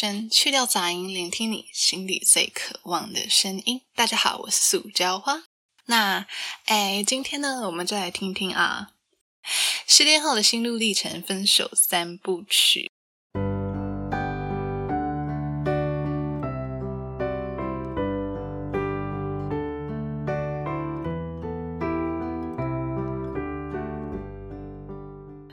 声，去掉杂音，聆听你心底最渴望的声音。大家好，我是塑胶花。那，哎，今天呢，我们就来听听啊，失恋后的心路历程，分手三部曲。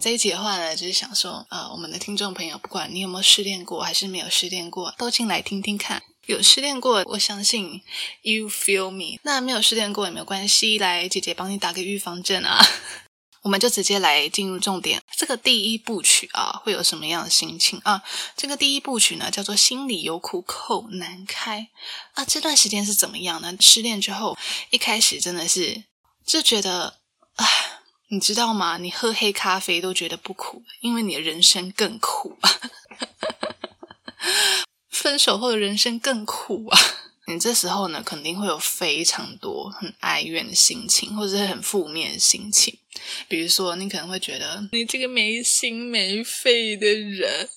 这一集的话呢，就是想说，呃，我们的听众朋友，不管你有没有失恋过，还是没有失恋过，都进来听听看。有失恋过，我相信 you feel me。那没有失恋过也没有关系，来，姐姐帮你打个预防针啊。我们就直接来进入重点。这个第一部曲啊，会有什么样的心情啊？这个第一部曲呢，叫做心里有苦口难开啊。这段时间是怎么样呢？失恋之后，一开始真的是就觉得啊。你知道吗？你喝黑咖啡都觉得不苦，因为你的人生更苦啊！分手后的人生更苦啊！你这时候呢，肯定会有非常多很哀怨的心情，或者是很负面的心情。比如说，你可能会觉得你这个没心没肺的人，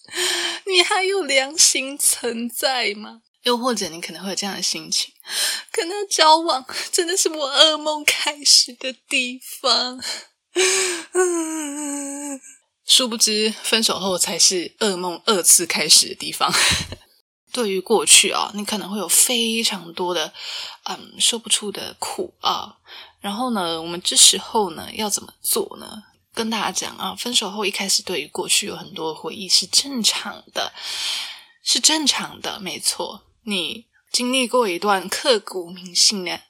你还有良心存在吗？又或者你可能会有这样的心情，跟他交往真的是我噩梦开始的地方。殊不知，分手后才是噩梦二次开始的地方。对于过去啊，你可能会有非常多的嗯说不出的苦啊。然后呢，我们这时候呢要怎么做呢？跟大家讲啊，分手后一开始对于过去有很多回忆是正常的，是正常的，没错。你经历过一段刻骨铭心的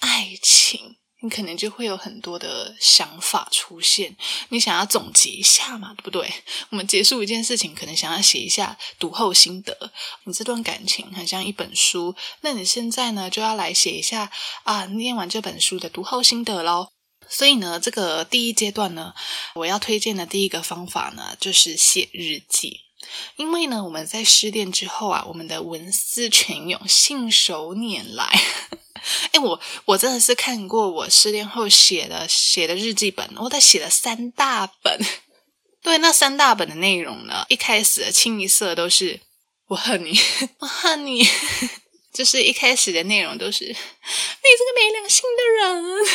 爱情。你可能就会有很多的想法出现，你想要总结一下嘛，对不对？我们结束一件事情，可能想要写一下读后心得。你这段感情很像一本书，那你现在呢就要来写一下啊，念完这本书的读后心得喽。所以呢，这个第一阶段呢，我要推荐的第一个方法呢，就是写日记。因为呢，我们在失恋之后啊，我们的文思泉涌，信手拈来。哎，我我真的是看过我失恋后写的写的日记本，我他写了三大本。对，那三大本的内容呢，一开始的清一色都是我恨你，我恨你，就是一开始的内容都是你这个没良心的人。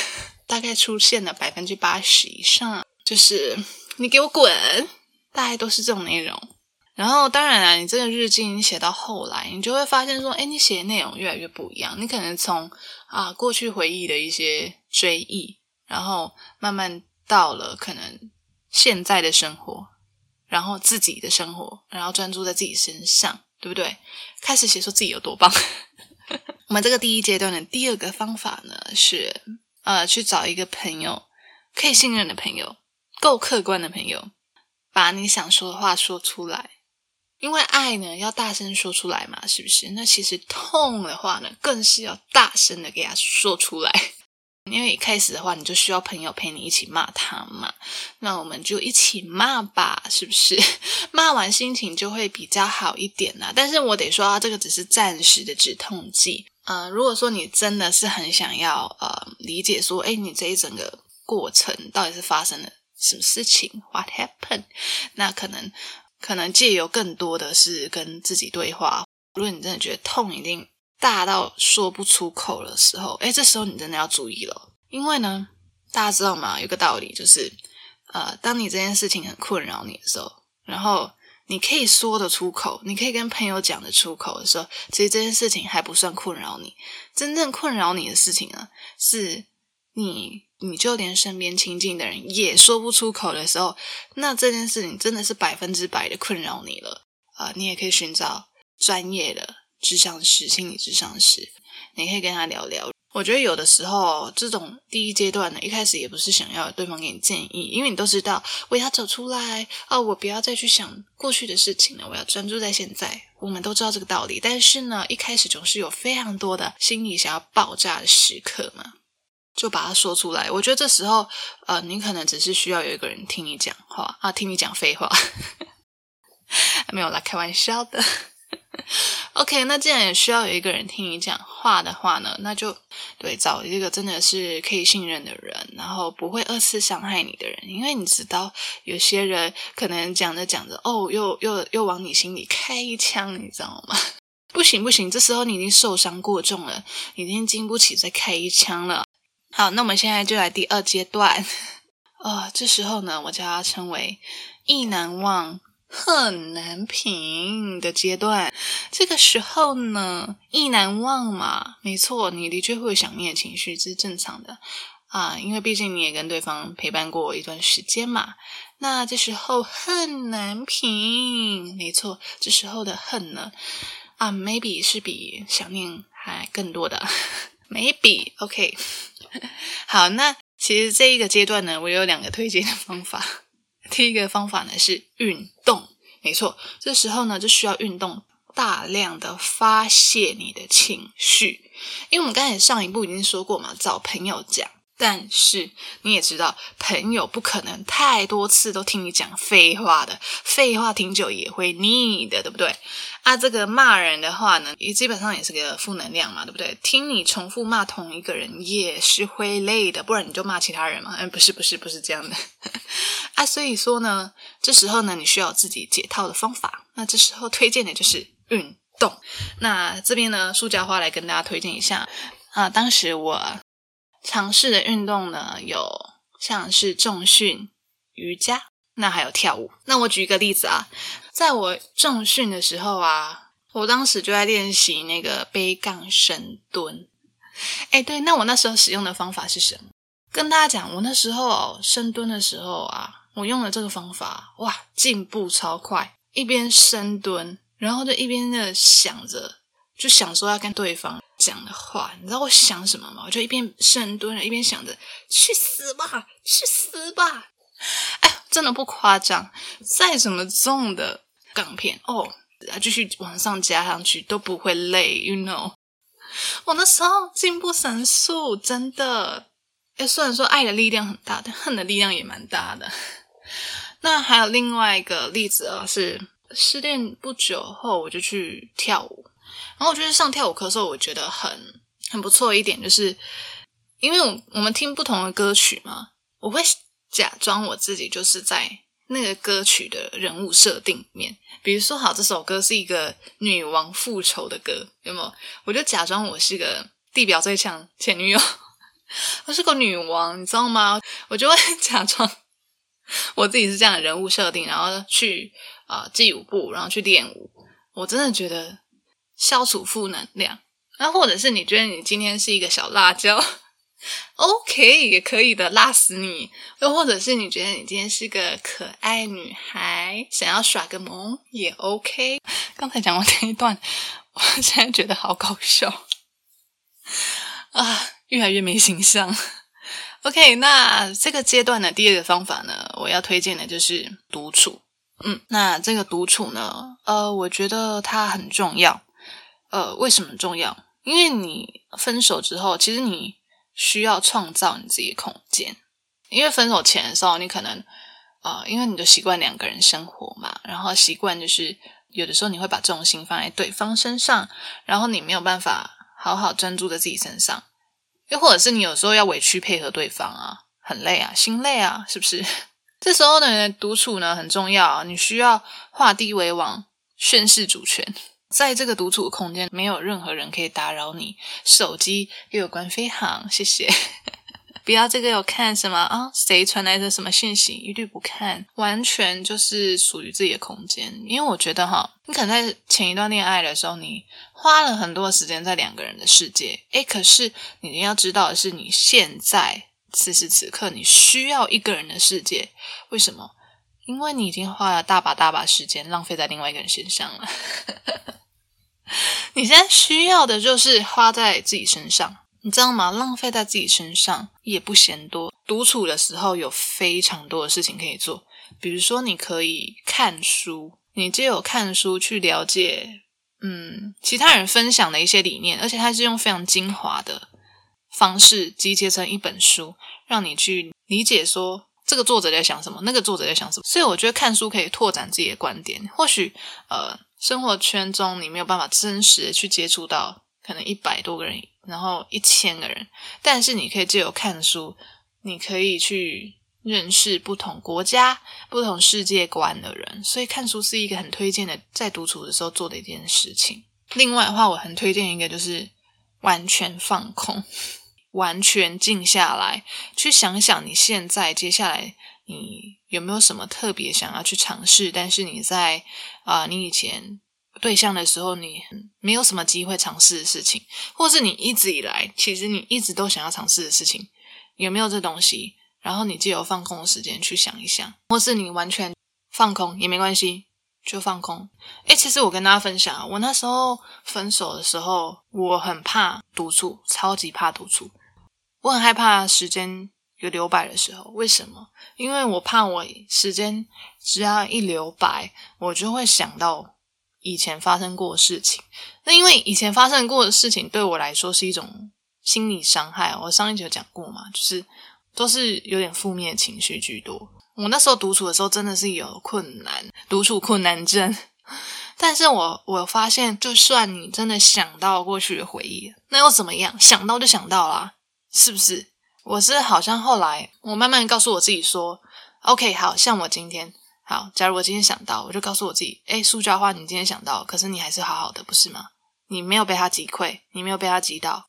大概出现了百分之八十以上，就是你给我滚，大概都是这种内容。然后，当然了，你这个日记你写到后来，你就会发现说，哎，你写的内容越来越不一样。你可能从啊过去回忆的一些追忆，然后慢慢到了可能现在的生活，然后自己的生活，然后专注在自己身上，对不对？开始写说自己有多棒。我们这个第一阶段的第二个方法呢，是呃去找一个朋友，可以信任的朋友，够客观的朋友，把你想说的话说出来。因为爱呢，要大声说出来嘛，是不是？那其实痛的话呢，更是要大声的给他说出来。因为一开始的话，你就需要朋友陪你一起骂他嘛。那我们就一起骂吧，是不是？骂完心情就会比较好一点啦。但是我得说，这个只是暂时的止痛剂。呃，如果说你真的是很想要呃理解说，哎，你这一整个过程到底是发生了什么事情？What happened？那可能。可能借由更多的是跟自己对话。如果你真的觉得痛已经大到说不出口的时候，哎，这时候你真的要注意了。因为呢，大家知道吗？有个道理就是，呃，当你这件事情很困扰你的时候，然后你可以说得出口，你可以跟朋友讲得出口的时候，其实这件事情还不算困扰你。真正困扰你的事情呢，是你。你就连身边亲近的人也说不出口的时候，那这件事情真的是百分之百的困扰你了啊！你也可以寻找专业的智商师、心理智商师，你可以跟他聊聊。我觉得有的时候这种第一阶段呢，一开始也不是想要对方给你建议，因为你都知道我要走出来啊，我不要再去想过去的事情了，我要专注在现在。我们都知道这个道理，但是呢，一开始总是有非常多的心理想要爆炸的时刻嘛。就把它说出来。我觉得这时候，呃，你可能只是需要有一个人听你讲话啊，听你讲废话，没有啦，开玩笑的。OK，那既然也需要有一个人听你讲话的话呢，那就对找一个真的是可以信任的人，然后不会二次伤害你的人，因为你知道有些人可能讲着讲着，哦，又又又往你心里开一枪，你知道吗？不行不行，这时候你已经受伤过重了，已经经不起再开一枪了。好，那我们现在就来第二阶段。啊，这时候呢，我将它称为意难忘。恨难平的阶段，这个时候呢，意难忘嘛，没错，你的确会有想念情绪，这是正常的啊，因为毕竟你也跟对方陪伴过一段时间嘛。那这时候恨难平，没错，这时候的恨呢，啊，maybe 是比想念还更多的，maybe，OK。好，那其实这一个阶段呢，我有两个推荐的方法。第一个方法呢是运动，没错，这时候呢就需要运动，大量的发泄你的情绪，因为我们刚才上一步已经说过嘛，找朋友讲。但是你也知道，朋友不可能太多次都听你讲废话的，废话听久也会腻的，对不对？啊，这个骂人的话呢，也基本上也是个负能量嘛，对不对？听你重复骂同一个人也是会累的，不然你就骂其他人嘛。嗯，不是，不是，不是这样的 啊。所以说呢，这时候呢，你需要自己解套的方法。那这时候推荐的就是运动。那这边呢，塑胶花来跟大家推荐一下啊，当时我。尝试的运动呢，有像是重训、瑜伽，那还有跳舞。那我举一个例子啊，在我重训的时候啊，我当时就在练习那个背杠深蹲。哎，对，那我那时候使用的方法是什么？跟大家讲，我那时候深蹲的时候啊，我用了这个方法，哇，进步超快！一边深蹲，然后就一边的想着，就想说要跟对方。讲的话，你知道我想什么吗？我就一边深蹲着，一边想着去死吧，去死吧！哎，真的不夸张，再怎么重的港片哦，啊继续往上加上去都不会累，you know。我那时候进步神速，真的。哎，虽然说爱的力量很大，但恨的力量也蛮大的。那还有另外一个例子啊，是失恋不久后，我就去跳舞。然后我觉得上跳舞课的时候，我觉得很很不错一点，就是因为我我们听不同的歌曲嘛，我会假装我自己就是在那个歌曲的人物设定里面。比如说，好，这首歌是一个女王复仇的歌，有没有？我就假装我是个地表最强前女友，我是个女王，你知道吗？我就会 假装我自己是这样的人物设定，然后去啊记舞步，然后去练舞。我真的觉得。消除负能量，那或者是你觉得你今天是一个小辣椒，OK 也可以的，辣死你；又或者是你觉得你今天是个可爱女孩，想要耍个萌也 OK。刚才讲完这一段，我现在觉得好搞笑啊，越来越没形象。OK，那这个阶段的第二个方法呢，我要推荐的就是独处。嗯，那这个独处呢，呃，我觉得它很重要。呃，为什么重要？因为你分手之后，其实你需要创造你自己的空间。因为分手前的时候，你可能啊，因为你的习惯两个人生活嘛，然后习惯就是有的时候你会把重心放在对方身上，然后你没有办法好好专注在自己身上，又或者是你有时候要委屈配合对方啊，很累啊，心累啊，是不是？这时候呢，独处呢很重要，你需要画地为王，宣誓主权。在这个独处空间，没有任何人可以打扰你，手机又有关飞行，谢谢。不要这个有看什么啊？谁传来的什么信息，一律不看，完全就是属于自己的空间。因为我觉得哈，你可能在前一段恋爱的时候，你花了很多时间在两个人的世界，诶，可是你要知道的是，你现在此时此刻你需要一个人的世界，为什么？因为你已经花了大把大把时间浪费在另外一个人身上了。你现在需要的就是花在自己身上，你知道吗？浪费在自己身上也不嫌多。独处的时候有非常多的事情可以做，比如说你可以看书，你借有看书去了解，嗯，其他人分享的一些理念，而且它是用非常精华的方式集结成一本书，让你去理解说这个作者在想什么，那个作者在想什么。所以我觉得看书可以拓展自己的观点，或许呃。生活圈中你没有办法真实的去接触到可能一百多个人，然后一千个人，但是你可以借由看书，你可以去认识不同国家、不同世界观的人，所以看书是一个很推荐的，在独处的时候做的一件事情。另外的话，我很推荐一个就是完全放空。完全静下来，去想想你现在接下来你有没有什么特别想要去尝试，但是你在啊你以前对象的时候你没有什么机会尝试的事情，或是你一直以来其实你一直都想要尝试的事情，有没有这东西？然后你借由放空的时间去想一想，或是你完全放空也没关系。就放空。哎，其实我跟大家分享，我那时候分手的时候，我很怕独处，超级怕独处。我很害怕时间有留白的时候，为什么？因为我怕我时间只要一留白，我就会想到以前发生过的事情。那因为以前发生过的事情对我来说是一种心理伤害。我上一集有讲过嘛，就是都是有点负面情绪居多。我那时候独处的时候真的是有困难，独处困难症。但是我我发现，就算你真的想到过去的回忆，那又怎么样？想到就想到啦。是不是？我是好像后来，我慢慢告诉我自己说，OK，好像我今天好，假如我今天想到，我就告诉我自己，哎，塑胶花，你今天想到，可是你还是好好的，不是吗？你没有被他击溃，你没有被他击倒，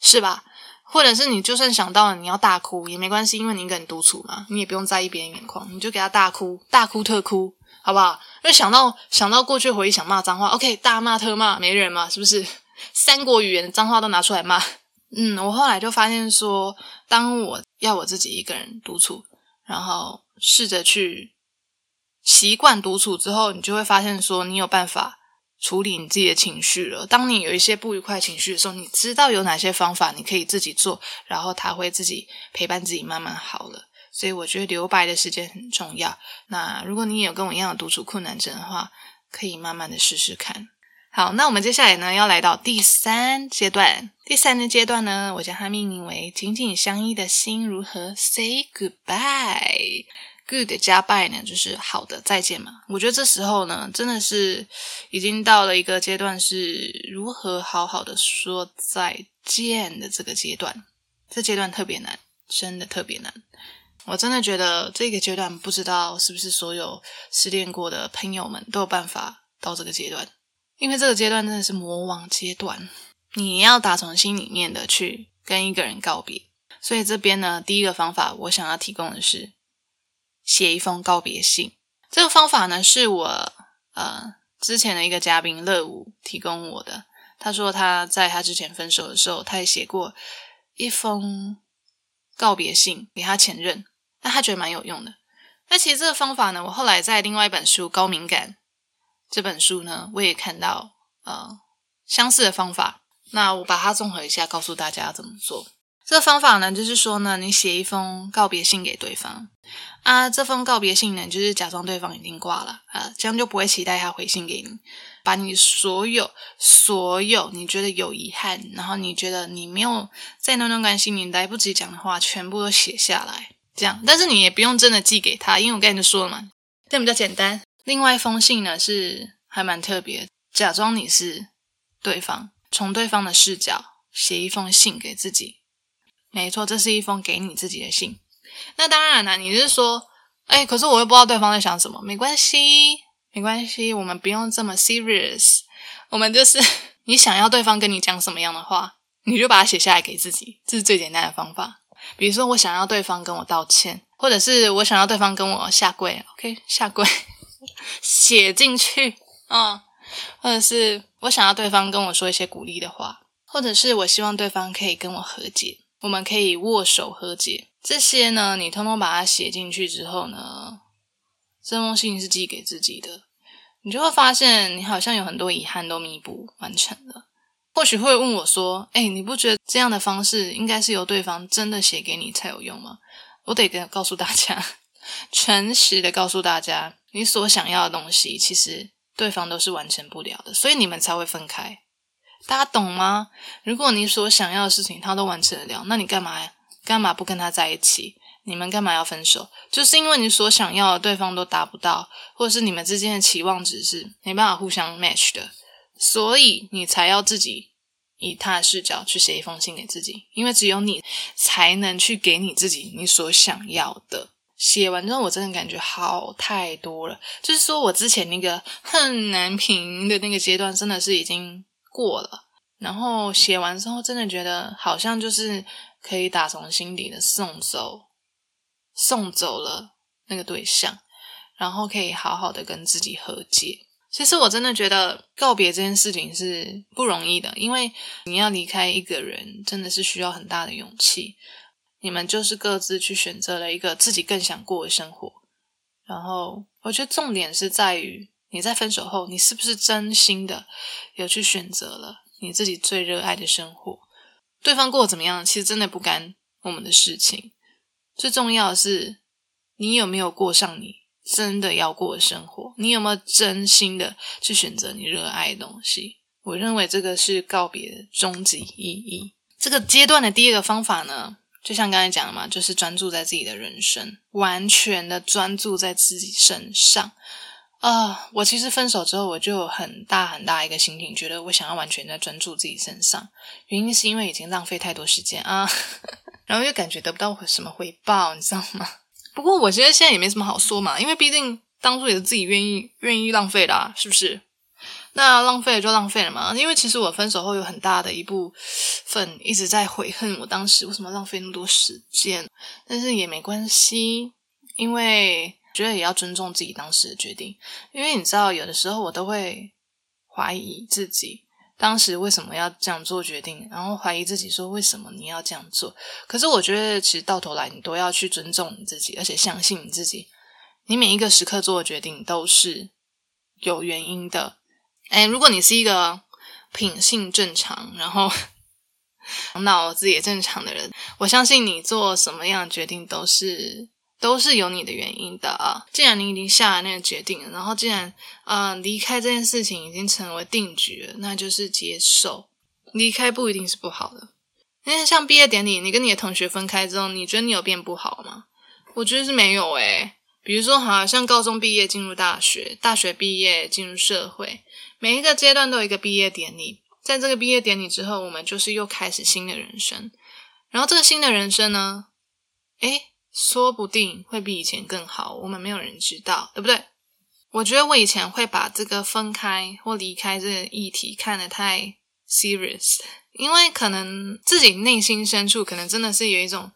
是吧？或者是你就算想到了，你要大哭也没关系，因为你一个人独处嘛，你也不用在意别人眼眶，你就给他大哭，大哭特哭，好不好？就想到想到过去回忆，想骂脏话，OK，大骂特骂，没人嘛，是不是？三国语言的脏话都拿出来骂。嗯，我后来就发现说，当我要我自己一个人独处，然后试着去习惯独处之后，你就会发现说，你有办法处理你自己的情绪了。当你有一些不愉快情绪的时候，你知道有哪些方法你可以自己做，然后他会自己陪伴自己慢慢好了。所以我觉得留白的时间很重要。那如果你也有跟我一样的独处困难症的话，可以慢慢的试试看。好，那我们接下来呢，要来到第三阶段。第三个阶段呢，我将它命名为“紧紧相依的心如何 say goodbye”。Good 加 bye 呢，就是好的再见嘛。我觉得这时候呢，真的是已经到了一个阶段，是如何好好的说再见的这个阶段。这阶段特别难，真的特别难。我真的觉得这个阶段，不知道是不是所有失恋过的朋友们都有办法到这个阶段。因为这个阶段真的是魔王阶段，你要打从心里面的去跟一个人告别，所以这边呢，第一个方法我想要提供的是写一封告别信。这个方法呢，是我呃之前的一个嘉宾乐舞提供我的。他说他在他之前分手的时候，他也写过一封告别信给他前任，那他觉得蛮有用的。那其实这个方法呢，我后来在另外一本书《高敏感》。这本书呢，我也看到呃相似的方法，那我把它综合一下，告诉大家要怎么做。这个方法呢，就是说呢，你写一封告别信给对方啊，这封告别信呢，就是假装对方已经挂了啊，这样就不会期待他回信给你，把你所有所有你觉得有遗憾，然后你觉得你没有在那段关系你来不及讲的话，全部都写下来，这样。但是你也不用真的寄给他，因为我刚才就说了嘛，这样比较简单。另外一封信呢，是还蛮特别，假装你是对方，从对方的视角写一封信给自己。没错，这是一封给你自己的信。那当然了，你是说，哎，可是我又不知道对方在想什么。没关系，没关系，我们不用这么 serious。我们就是 你想要对方跟你讲什么样的话，你就把它写下来给自己，这是最简单的方法。比如说，我想要对方跟我道歉，或者是我想要对方跟我下跪，OK，下跪。写进去啊，或者是我想要对方跟我说一些鼓励的话，或者是我希望对方可以跟我和解，我们可以握手和解。这些呢，你通通把它写进去之后呢，这封信是寄给自己的，你就会发现你好像有很多遗憾都弥补完成了。或许会问我说：“哎，你不觉得这样的方式应该是由对方真的写给你才有用吗？”我得跟告诉大家，诚实的告诉大家。你所想要的东西，其实对方都是完成不了的，所以你们才会分开。大家懂吗？如果你所想要的事情他都完成得了，那你干嘛干嘛不跟他在一起？你们干嘛要分手？就是因为你所想要的对方都达不到，或者是你们之间的期望值是没办法互相 match 的，所以你才要自己以他的视角去写一封信给自己，因为只有你才能去给你自己你所想要的。写完之后，我真的感觉好太多了。就是说我之前那个很难平的那个阶段，真的是已经过了。然后写完之后，真的觉得好像就是可以打从心底的送走，送走了那个对象，然后可以好好的跟自己和解。其实我真的觉得告别这件事情是不容易的，因为你要离开一个人，真的是需要很大的勇气。你们就是各自去选择了一个自己更想过的生活，然后我觉得重点是在于你在分手后，你是不是真心的有去选择了你自己最热爱的生活？对方过得怎么样，其实真的不干我们的事情。最重要的是，你有没有过上你真的要过的生活？你有没有真心的去选择你热爱的东西？我认为这个是告别终极意义。这个阶段的第一个方法呢？就像刚才讲的嘛，就是专注在自己的人生，完全的专注在自己身上。啊，我其实分手之后，我就有很大很大一个心情，觉得我想要完全在专注自己身上。原因是因为已经浪费太多时间啊，然后又感觉得不到什么回报，你知道吗？不过我觉得现在也没什么好说嘛，因为毕竟当初也是自己愿意愿意浪费的，啊是不是？那浪费了就浪费了嘛，因为其实我分手后有很大的一部分一直在悔恨，我当时为什么浪费那么多时间？但是也没关系，因为觉得也要尊重自己当时的决定。因为你知道，有的时候我都会怀疑自己当时为什么要这样做决定，然后怀疑自己说为什么你要这样做。可是我觉得，其实到头来你都要去尊重你自己，而且相信你自己，你每一个时刻做的决定都是有原因的。哎，如果你是一个品性正常，然后 脑子也正常的人，我相信你做什么样的决定都是都是有你的原因的啊。既然你已经下了那个决定，然后既然啊离开这件事情已经成为定局了，那就是接受离开不一定是不好的。因为像毕业典礼，你跟你的同学分开之后，你觉得你有变不好吗？我觉得是没有诶。比如说，好像高中毕业进入大学，大学毕业进入社会。每一个阶段都有一个毕业典礼，在这个毕业典礼之后，我们就是又开始新的人生。然后这个新的人生呢，诶，说不定会比以前更好，我们没有人知道，对不对？我觉得我以前会把这个分开或离开这个议题看得太 serious，因为可能自己内心深处可能真的是有一种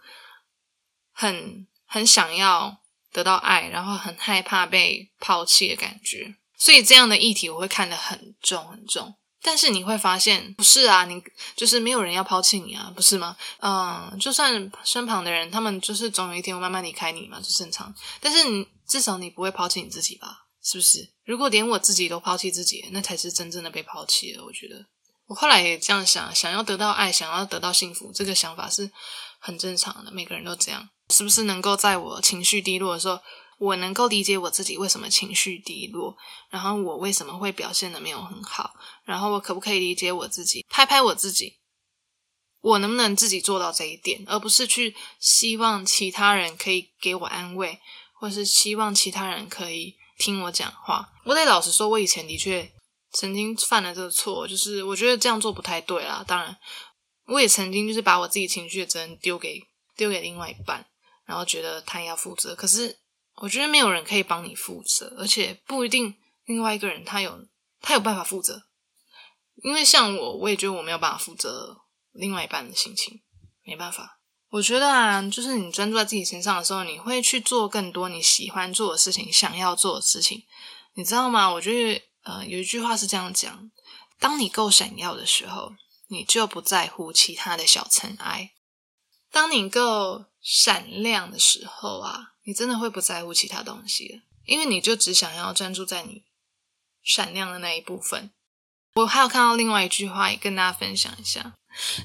很很想要得到爱，然后很害怕被抛弃的感觉。所以这样的议题我会看得很重很重，但是你会发现不是啊，你就是没有人要抛弃你啊，不是吗？嗯，就算身旁的人，他们就是总有一天会慢慢离开你嘛，就正常。但是你至少你不会抛弃你自己吧？是不是？如果连我自己都抛弃自己，那才是真正的被抛弃了。我觉得我后来也这样想，想要得到爱，想要得到幸福，这个想法是很正常的，每个人都这样。是不是能够在我情绪低落的时候？我能够理解我自己为什么情绪低落，然后我为什么会表现的没有很好，然后我可不可以理解我自己，拍拍我自己，我能不能自己做到这一点，而不是去希望其他人可以给我安慰，或是希望其他人可以听我讲话。我得老实说，我以前的确曾经犯了这个错，就是我觉得这样做不太对啦。当然，我也曾经就是把我自己情绪的责任丢给丢给另外一半，然后觉得他要负责，可是。我觉得没有人可以帮你负责，而且不一定另外一个人他有他有办法负责。因为像我，我也觉得我没有办法负责另外一半的心情，没办法。我觉得啊，就是你专注在自己身上的时候，你会去做更多你喜欢做的事情、想要做的事情，你知道吗？我觉得呃，有一句话是这样讲：当你够闪耀的时候，你就不在乎其他的小尘埃；当你够闪亮的时候啊。你真的会不在乎其他东西因为你就只想要专注在你闪亮的那一部分。我还有看到另外一句话，也跟大家分享一下：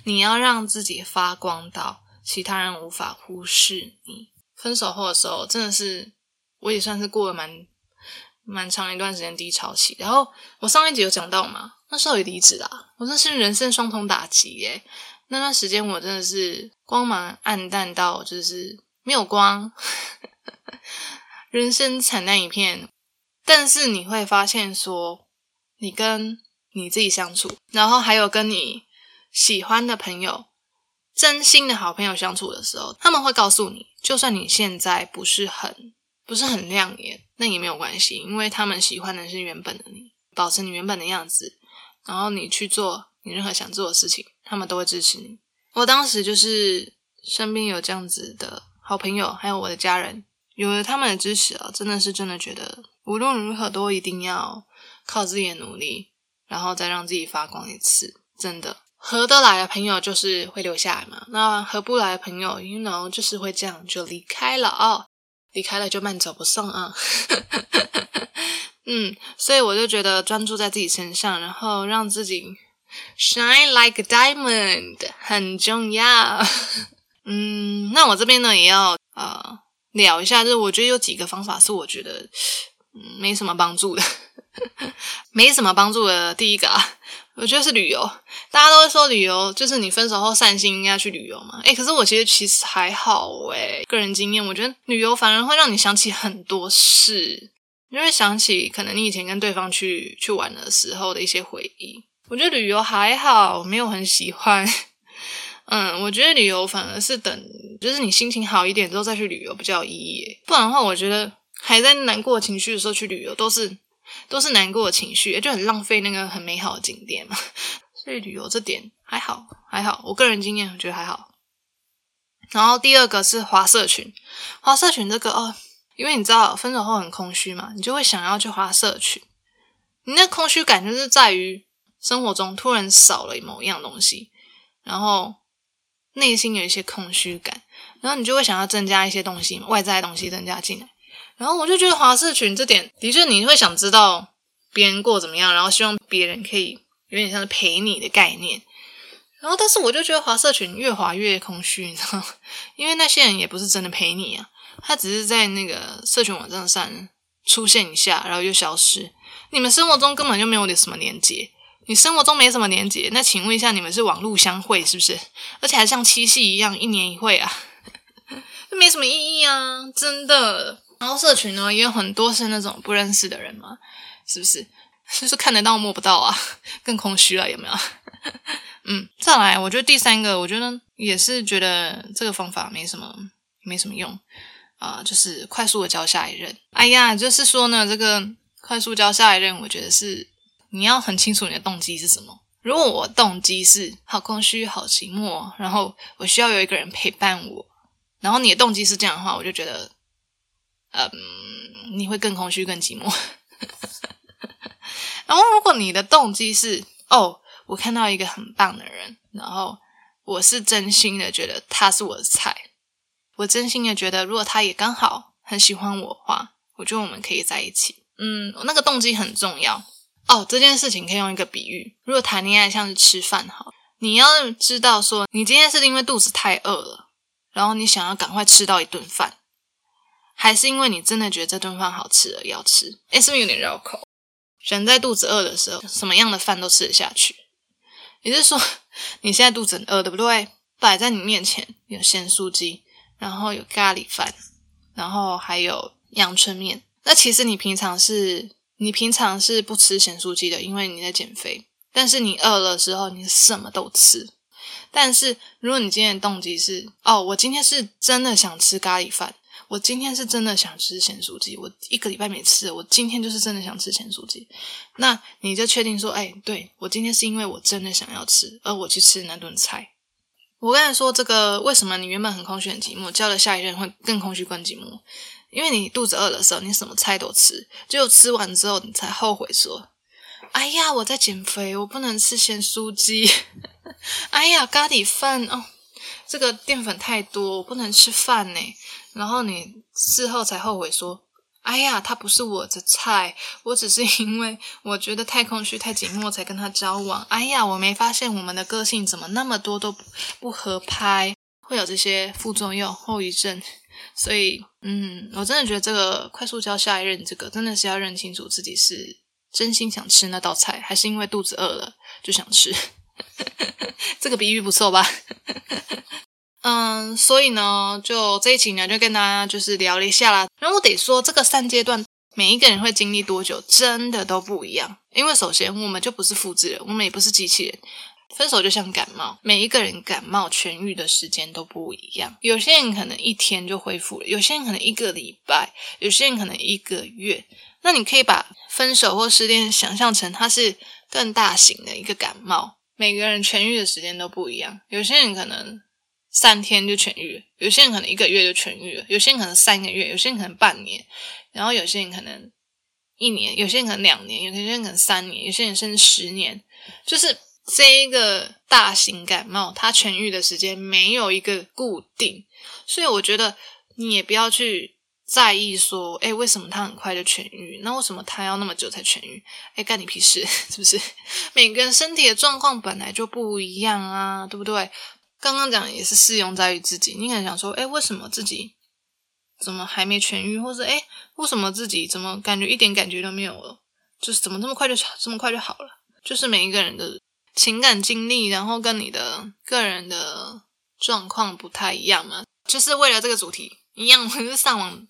你要让自己发光到其他人无法忽视你。分手后的时候，真的是我也算是过了蛮蛮长一段时间低潮期。然后我上一集有讲到嘛，那时候也离职啦，我真是人生双重打击耶。那段时间我真的是光芒暗淡到就是。没有光，人生惨淡一片。但是你会发现，说你跟你自己相处，然后还有跟你喜欢的朋友、真心的好朋友相处的时候，他们会告诉你，就算你现在不是很不是很亮眼，那也没有关系，因为他们喜欢的是原本的你，保持你原本的样子，然后你去做你任何想做的事情，他们都会支持你。我当时就是身边有这样子的好朋友，还有我的家人，有了他们的支持啊，真的是真的觉得无论如何都一定要靠自己的努力，然后再让自己发光一次。真的合得来的朋友就是会留下来嘛，那合不来的朋友，you know，就是会这样就离开了哦，离开了就慢走不送啊。嗯，所以我就觉得专注在自己身上，然后让自己。Shine like a diamond 很重要。嗯，那我这边呢也要呃聊一下，就是我觉得有几个方法是我觉得嗯没什么帮助的，没什么帮助的。第一个啊，我觉得是旅游。大家都会说旅游就是你分手后散心应该去旅游嘛。诶可是我其实其实还好诶个人经验，我觉得旅游反而会让你想起很多事，你会想起可能你以前跟对方去去玩的时候的一些回忆。我觉得旅游还好，没有很喜欢。嗯，我觉得旅游反而是等，就是你心情好一点之后再去旅游比较有意义。不然的话，我觉得还在难过情绪的时候去旅游，都是都是难过的情绪，就很浪费那个很美好的景点嘛。所以旅游这点还好，还好。我个人经验我觉得还好。然后第二个是华社群，华社群这个哦，因为你知道分手后很空虚嘛，你就会想要去华社群。你那空虚感就是在于。生活中突然少了某一样东西，然后内心有一些空虚感，然后你就会想要增加一些东西，外在的东西增加进来。然后我就觉得华社群这点的确，你会想知道别人过怎么样，然后希望别人可以有点像是陪你的概念。然后，但是我就觉得华社群越滑越空虚，你知道吗？因为那些人也不是真的陪你啊，他只是在那个社群网站上出现一下，然后又消失。你们生活中根本就没有点什么连接。你生活中没什么连结，那请问一下，你们是网络相会是不是？而且还像七夕一样一年一会啊，这 没什么意义啊，真的。然后社群呢，也有很多是那种不认识的人嘛，是不是？就是看得到摸不到啊，更空虚了，有没有？嗯，再来，我觉得第三个，我觉得也是觉得这个方法没什么，没什么用啊，就是快速的交下一任。哎呀，就是说呢，这个快速交下一任，我觉得是。你要很清楚你的动机是什么。如果我动机是好空虚、好寂寞，然后我需要有一个人陪伴我，然后你的动机是这样的话，我就觉得，嗯，你会更空虚、更寂寞。然后如果你的动机是哦，我看到一个很棒的人，然后我是真心的觉得他是我的菜，我真心的觉得如果他也刚好很喜欢我的话，我觉得我们可以在一起。嗯，那个动机很重要。哦，这件事情可以用一个比喻。如果谈恋爱像是吃饭，好，你要知道说，你今天是因为肚子太饿了，然后你想要赶快吃到一顿饭，还是因为你真的觉得这顿饭好吃而要吃？哎，是不是有点绕口？人在肚子饿的时候，什么样的饭都吃得下去。也就是说，你现在肚子很饿，对不对？摆在你面前有咸酥鸡，然后有咖喱饭，然后还有阳春面。那其实你平常是。你平常是不吃咸酥鸡的，因为你在减肥。但是你饿了时候，你什么都吃。但是如果你今天的动机是，哦，我今天是真的想吃咖喱饭，我今天是真的想吃咸酥鸡，我一个礼拜没吃，我今天就是真的想吃咸酥鸡。那你就确定说，哎，对我今天是因为我真的想要吃，而我去吃那顿菜。我刚才说这个，为什么你原本很空虚、很寂寞，交了下一任会更空虚、更寂寞？因为你肚子饿的时候，你什么菜都吃，只有吃完之后，你才后悔说：“哎呀，我在减肥，我不能吃咸酥鸡。哎呀，咖喱饭哦，这个淀粉太多，我不能吃饭呢。”然后你事后才后悔说：“哎呀，他不是我的菜，我只是因为我觉得太空虚、太寂寞才跟他交往。哎呀，我没发现我们的个性怎么那么多都不合拍，会有这些副作用、后遗症。”所以，嗯，我真的觉得这个快速教下一任，这个真的是要认清楚自己是真心想吃那道菜，还是因为肚子饿了就想吃。这个比喻不错吧？嗯，所以呢，就这一期呢，就跟大家就是聊了一下啦。然后我得说，这个三阶段每一个人会经历多久，真的都不一样。因为首先，我们就不是复制人，我们也不是机器人。分手就像感冒，每一个人感冒痊愈的时间都不一样。有些人可能一天就恢复了，有些人可能一个礼拜，有些人可能一个月。那你可以把分手或失恋想象成它是更大型的一个感冒，每个人痊愈的时间都不一样。有些人可能三天就痊愈，有些人可能一个月就痊愈了，有些人可能三个月，有些人可能半年，然后有些人可能一年，有些人可能两年，有些人可能三年，有些人甚至十年，就是。这一个大型感冒，它痊愈的时间没有一个固定，所以我觉得你也不要去在意说，哎，为什么他很快就痊愈？那为什么他要那么久才痊愈？哎，干你屁事，是不是？每个人身体的状况本来就不一样啊，对不对？刚刚讲也是适用在于自己，你可能想说，哎，为什么自己怎么还没痊愈？或者，哎，为什么自己怎么感觉一点感觉都没有了？就是怎么这么快就这么快就好了？就是每一个人的。情感经历，然后跟你的个人的状况不太一样嘛，就是为了这个主题一样，我是上网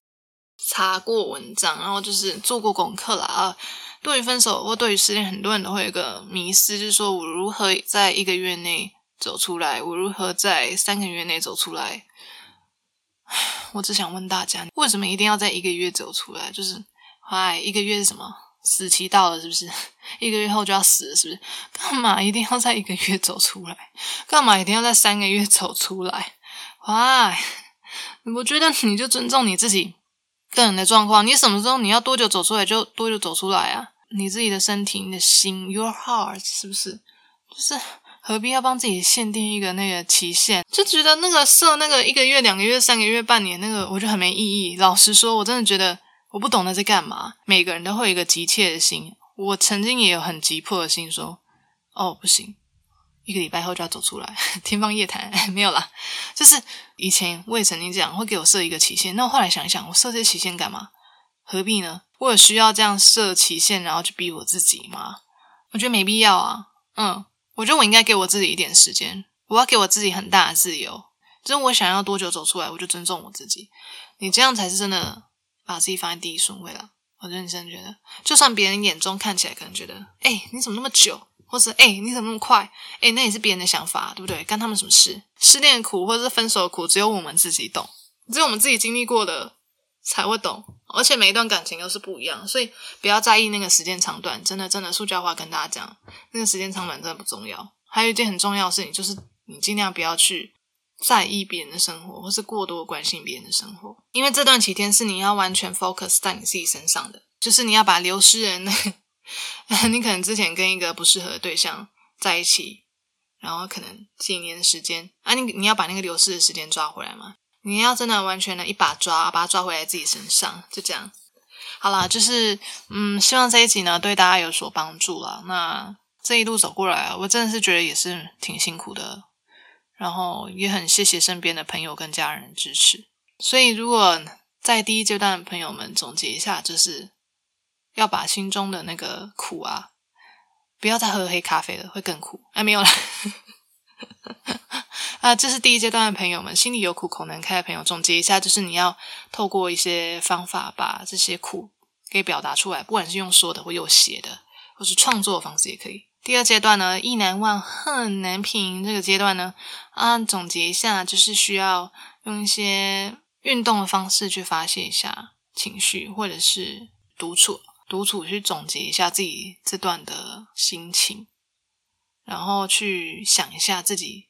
查过文章，然后就是做过功课了啊。对于分手或对于失恋，很多人都会有一个迷失，就是说我如何在一个月内走出来，我如何在三个月内走出来。我只想问大家，为什么一定要在一个月走出来？就是，嗨，一个月是什么？死期到了是不是？一个月后就要死了是不是？干嘛一定要在一个月走出来？干嘛一定要在三个月走出来？哎，我觉得你就尊重你自己个人的状况，你什么时候你要多久走出来就多久走出来啊！你自己的身体、你的心，Your heart 是不是？就是何必要帮自己限定一个那个期限？就觉得那个设那个一个月、两个月、三个月、半年那个，我觉得很没意义。老实说，我真的觉得。我不懂得在干嘛。每个人都会有一个急切的心，我曾经也有很急迫的心，说：“哦，不行，一个礼拜后就要走出来，天方夜谭。”没有啦，就是以前我也曾经这样，会给我设一个期限。那我后来想一想，我设这些期限干嘛？何必呢？我有需要这样设期限，然后去逼我自己吗？我觉得没必要啊。嗯，我觉得我应该给我自己一点时间，我要给我自己很大的自由。就是我想要多久走出来，我就尊重我自己。你这样才是真的。把自己放在第一顺位了，我认真觉得，就算别人眼中看起来可能觉得，哎，你怎么那么久，或者哎，你怎么那么快，哎，那也是别人的想法，对不对？干他们什么事？失恋的苦或者是分手的苦，只有我们自己懂，只有我们自己经历过的才会懂。而且每一段感情都是不一样，所以不要在意那个时间长短。真的，真的，塑胶话跟大家讲，那个时间长短真的不重要。还有一件很重要的事情，就是你尽量不要去。在意别人的生活，或是过多关心别人的生活，因为这段期间是你要完全 focus 在你自己身上的，就是你要把流失人，你可能之前跟一个不适合的对象在一起，然后可能几年的时间啊，你你要把那个流失的时间抓回来嘛？你要真的完全的一把抓，把它抓回来自己身上，就这样。好啦，就是嗯，希望这一集呢对大家有所帮助了。那这一路走过来，我真的是觉得也是挺辛苦的。然后也很谢谢身边的朋友跟家人支持，所以如果在第一阶段的朋友们总结一下，就是要把心中的那个苦啊，不要再喝黑咖啡了，会更苦。哎，没有了，啊，这是第一阶段的朋友们，心里有苦口难开的朋友，总结一下，就是你要透过一些方法把这些苦给表达出来，不管是用说的或用写的，或是创作的方式也可以。第二阶段呢，意难忘，恨难平。这个阶段呢，啊，总结一下，就是需要用一些运动的方式去发泄一下情绪，或者是独处，独处去总结一下自己这段的心情，然后去想一下自己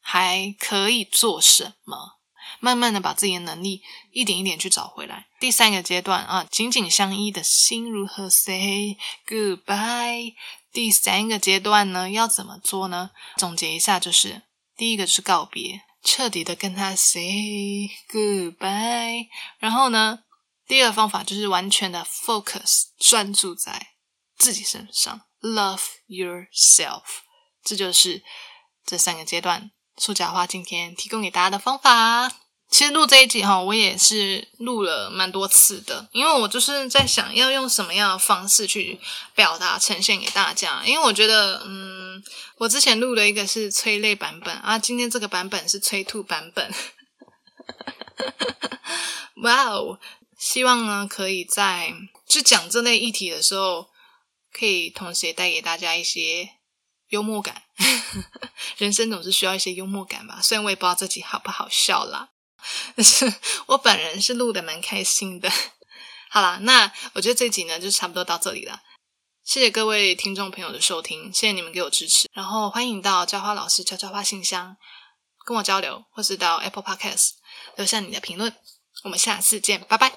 还可以做什么，慢慢的把自己的能力一点一点去找回来。第三个阶段啊，紧紧相依的心如何 say goodbye？第三个阶段呢，要怎么做呢？总结一下，就是第一个是告别，彻底的跟他 say goodbye。然后呢，第二个方法就是完全的 focus，专注在自己身上，love yourself。这就是这三个阶段，塑胶花今天提供给大家的方法。其实录这一集哈，我也是录了蛮多次的，因为我就是在想要用什么样的方式去表达呈现给大家。因为我觉得，嗯，我之前录的一个是催泪版本啊，今天这个版本是催吐版本。哇哦！希望呢，可以在就讲这类议题的时候，可以同时也带给大家一些幽默感。人生总是需要一些幽默感吧，虽然我也不知道自己好不好笑啦，是我本人是录的蛮开心的。好啦，那我觉得这集呢就差不多到这里了。谢谢各位听众朋友的收听，谢谢你们给我支持，然后欢迎到教花老师悄悄话信箱跟我交流，或是到 Apple Podcast 留下你的评论。我们下次见，拜拜。